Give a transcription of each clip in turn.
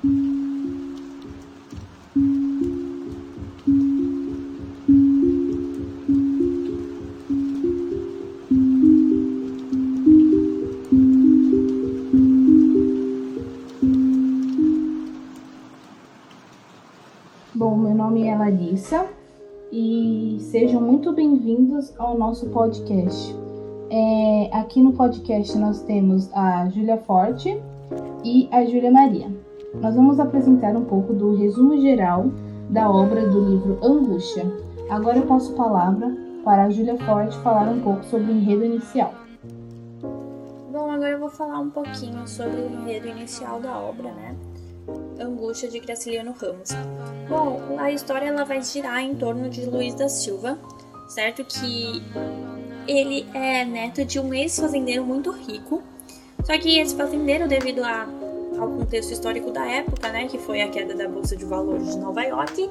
Bom, meu nome é Larissa e sejam muito bem-vindos ao nosso podcast. É, aqui no podcast nós temos a Júlia Forte e a Júlia Maria. Nós vamos apresentar um pouco do resumo geral da obra do livro Angústia. Agora eu passo a palavra para a Júlia Forte falar um pouco sobre o enredo inicial. Bom, agora eu vou falar um pouquinho sobre o enredo inicial da obra, né? Angústia de Graciliano Ramos. Bom, a história ela vai girar em torno de Luiz da Silva, certo? Que ele é neto de um ex-fazendeiro muito rico. Só que esse fazendeiro, devido a, ao contexto histórico da época, né, que foi a queda da bolsa de valores de Nova York,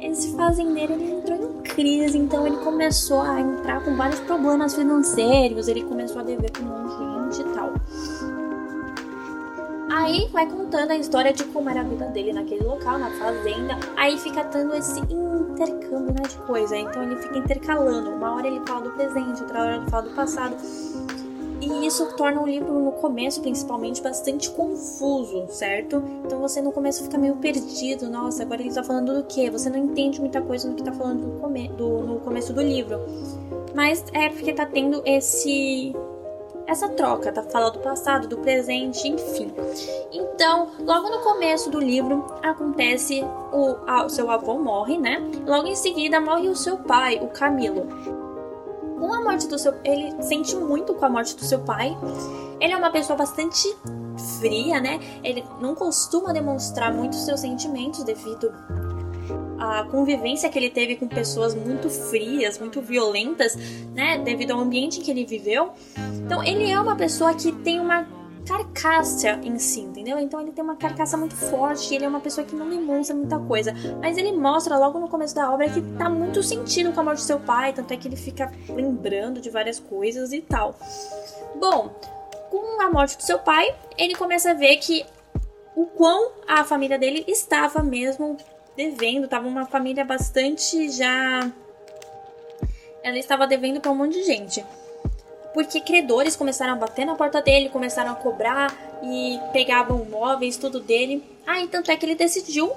esse fazendeiro ele entrou em crise, então ele começou a entrar com vários problemas financeiros, ele começou a dever com um monte de gente e tal. Aí vai contando a história de como era a vida dele naquele local, na fazenda. Aí fica tendo esse intercâmbio né, de coisa. Então ele fica intercalando. Uma hora ele fala do presente, outra hora ele fala do passado. E isso torna o livro, no começo, principalmente, bastante confuso, certo? Então você no começo fica meio perdido. Nossa, agora ele tá falando do quê? Você não entende muita coisa no que tá falando no, come do, no começo do livro. Mas é porque tá tendo esse essa troca, tá falando do passado, do presente, enfim. Então, logo no começo do livro acontece o, a, o seu avô morre, né? Logo em seguida morre o seu pai, o Camilo. Com a morte do seu, ele sente muito com a morte do seu pai. Ele é uma pessoa bastante fria, né? Ele não costuma demonstrar muito seus sentimentos devido a convivência que ele teve com pessoas muito frias, muito violentas, né, devido ao ambiente em que ele viveu. Então, ele é uma pessoa que tem uma carcaça em si, entendeu? Então ele tem uma carcaça muito forte, ele é uma pessoa que não demonstra muita coisa, mas ele mostra logo no começo da obra que tá muito sentido com a morte do seu pai, tanto é que ele fica lembrando de várias coisas e tal. Bom, com a morte do seu pai, ele começa a ver que o quão a família dele estava mesmo devendo, tava uma família bastante já. Ela estava devendo para um monte de gente. Porque credores começaram a bater na porta dele, começaram a cobrar e pegavam móveis, tudo dele. E tanto é que ele decidiu.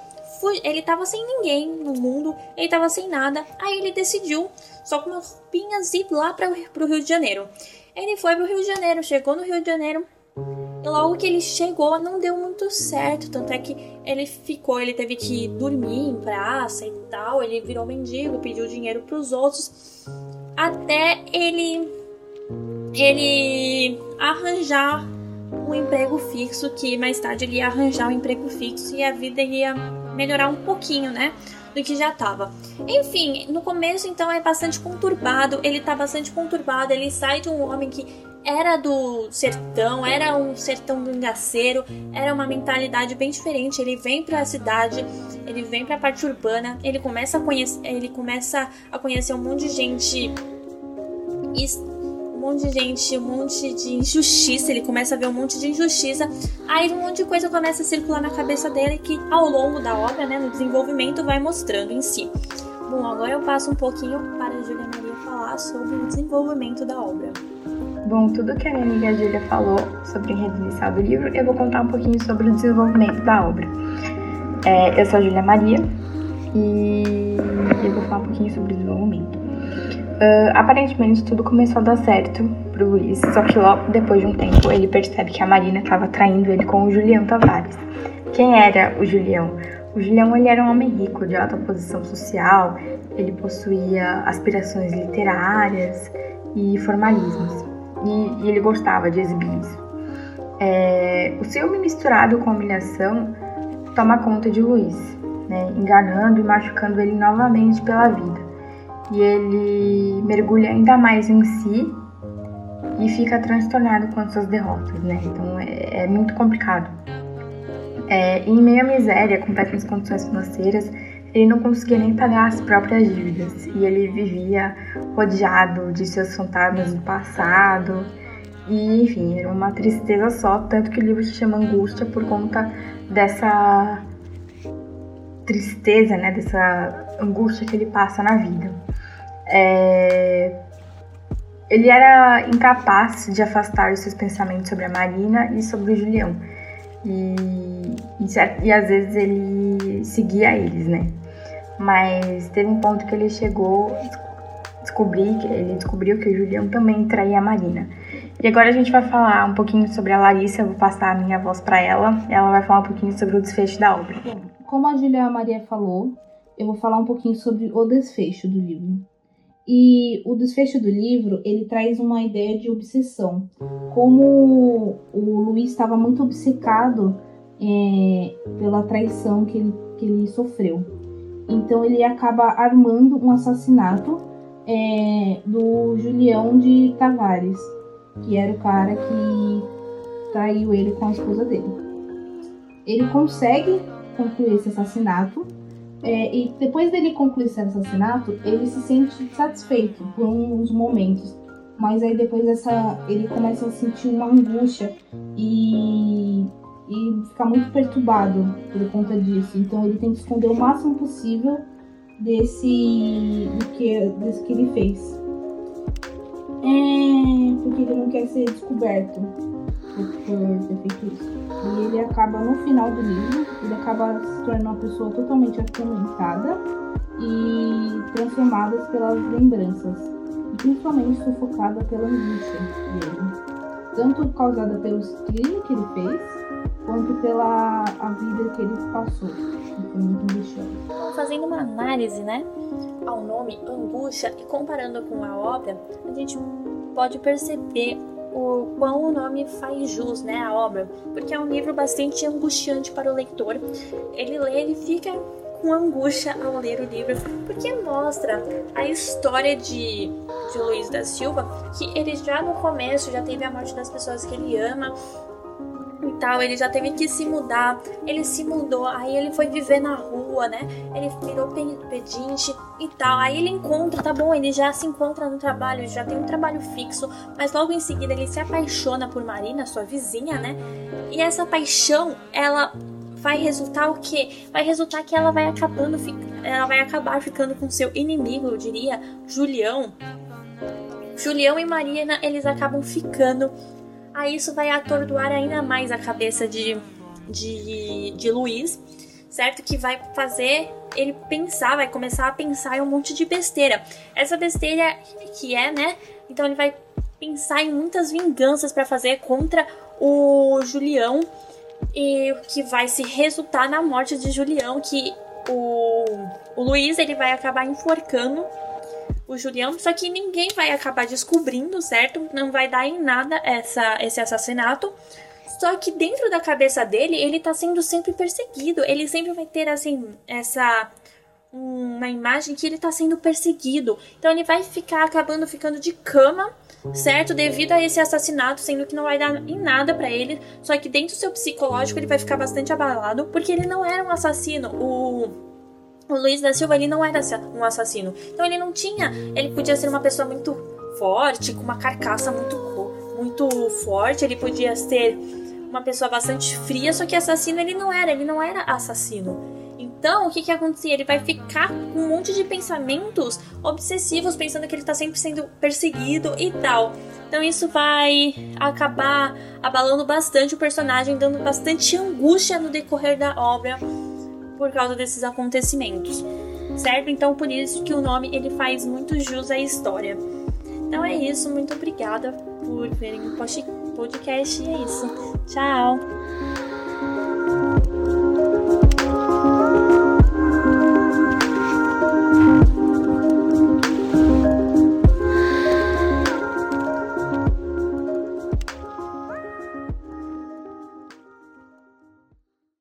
Ele tava sem ninguém no mundo, ele tava sem nada. Aí ele decidiu, só com umas roupinhas, ir lá para pro Rio de Janeiro. Ele foi pro Rio de Janeiro, chegou no Rio de Janeiro, logo que ele chegou, não deu muito certo. Tanto é que ele ficou, ele teve que dormir em praça e tal. Ele virou mendigo, pediu dinheiro pros outros. Até ele. Ele arranjar um emprego fixo, que mais tarde ele ia arranjar um emprego fixo e a vida ia melhorar um pouquinho, né? Do que já tava. Enfim, no começo então é bastante conturbado. Ele tá bastante conturbado. Ele sai de um homem que era do sertão, era um sertão gangaceiro, era uma mentalidade bem diferente. Ele vem para a cidade, ele vem para a parte urbana, ele começa a conhecer, ele começa a conhecer um monte de gente monte de gente, um monte de injustiça, ele começa a ver um monte de injustiça, aí um monte de coisa começa a circular na cabeça dele que ao longo da obra, né, no desenvolvimento, vai mostrando em si. Bom, agora eu passo um pouquinho para a Julia Maria falar sobre o desenvolvimento da obra. Bom, tudo que a minha amiga Júlia falou sobre o enredo do livro, eu vou contar um pouquinho sobre o desenvolvimento da obra. É, eu sou a Júlia Maria e eu vou falar um pouquinho sobre o desenvolvimento. Uh, aparentemente tudo começou a dar certo pro Luiz, só que logo depois de um tempo ele percebe que a Marina estava traindo ele com o Julião Tavares. Quem era o Julião? O Julião ele era um homem rico, de alta posição social, ele possuía aspirações literárias e formalismos e, e ele gostava de exibir isso. É, o ciúme misturado com a humilhação toma conta de Luiz, né, enganando e machucando ele novamente pela vida. E ele mergulha ainda mais em si e fica transtornado com as suas derrotas, né? Então é, é muito complicado. É, em meio à miséria, com péssimas condições financeiras, ele não conseguia nem pagar as próprias dívidas e ele vivia rodeado de seus fantasmas do passado E, enfim, era uma tristeza só, tanto que o livro se chama Angústia por conta dessa tristeza, né, dessa angústia que ele passa na vida. É... Ele era incapaz de afastar os seus pensamentos sobre a Marina e sobre o Julião. E, e, e às vezes ele seguia eles, né? Mas teve um ponto que ele chegou descobrir que ele descobriu que o Julião também traía a Marina. E agora a gente vai falar um pouquinho sobre a Larissa, eu vou passar a minha voz para ela. Ela vai falar um pouquinho sobre o desfecho da obra. Como a Julia Maria falou, eu vou falar um pouquinho sobre o desfecho do livro. E o desfecho do livro, ele traz uma ideia de obsessão. Como o Luiz estava muito obcecado é, pela traição que ele, que ele sofreu. Então ele acaba armando um assassinato é, do Julião de Tavares, que era o cara que traiu ele com a esposa dele. Ele consegue concluir esse assassinato é, e depois dele concluir esse assassinato, ele se sente satisfeito por uns momentos. Mas aí depois dessa, ele começa a sentir uma angústia e, e ficar muito perturbado por conta disso. Então ele tem que esconder o máximo possível desse do que, desse que ele fez. É, porque ele não quer ser descoberto E ele acaba no final do livro, ele acaba se tornando uma pessoa totalmente atormentada e transformada pelas lembranças, e principalmente sufocada pela angústia dele, tanto causada pelos crimes que ele fez, quanto pela a vida que ele passou, que foi muito angustiosa. Fazendo uma análise, né, ao nome angústia e comparando com a obra, a gente pode perceber o quão o nome faz jus, né, à obra, porque é um livro bastante angustiante para o leitor. Ele lê, ele fica com angústia ao ler o livro, porque mostra a história de, de Luiz da Silva, que ele já no começo já teve a morte das pessoas que ele ama, e tal, ele já teve que se mudar, ele se mudou, aí ele foi viver na rua, né? Ele virou pedinte e tal. Aí ele encontra, tá bom, ele já se encontra no trabalho, já tem um trabalho fixo, mas logo em seguida ele se apaixona por Marina, sua vizinha, né? E essa paixão, ela vai resultar o quê? Vai resultar que ela vai acabando, ela vai acabar ficando com seu inimigo, eu diria, Julião. Julião e Marina, eles acabam ficando Aí isso vai atordoar ainda mais a cabeça de, de, de Luiz, certo? Que vai fazer ele pensar, vai começar a pensar em um monte de besteira. Essa besteira que é, né? Então ele vai pensar em muitas vinganças para fazer contra o Julião e que vai se resultar na morte de Julião, que o, o Luiz ele vai acabar enforcando o Julião, só que ninguém vai acabar descobrindo, certo? Não vai dar em nada essa, esse assassinato. Só que dentro da cabeça dele, ele tá sendo sempre perseguido. Ele sempre vai ter, assim, essa. Uma imagem que ele tá sendo perseguido. Então ele vai ficar acabando ficando de cama, certo? Devido a esse assassinato, sendo que não vai dar em nada para ele. Só que dentro do seu psicológico ele vai ficar bastante abalado, porque ele não era um assassino. O o Luiz da Silva ele não era um assassino. Então ele não tinha, ele podia ser uma pessoa muito forte, com uma carcaça muito muito forte, ele podia ser uma pessoa bastante fria, só que assassino ele não era, ele não era assassino. Então, o que que acontecia? Ele vai ficar com um monte de pensamentos obsessivos, pensando que ele tá sempre sendo perseguido e tal. Então, isso vai acabar abalando bastante o personagem, dando bastante angústia no decorrer da obra por causa desses acontecimentos, certo? Então por isso que o nome ele faz muito jus à história. Então é isso, muito obrigada por verem o podcast e é isso. Tchau!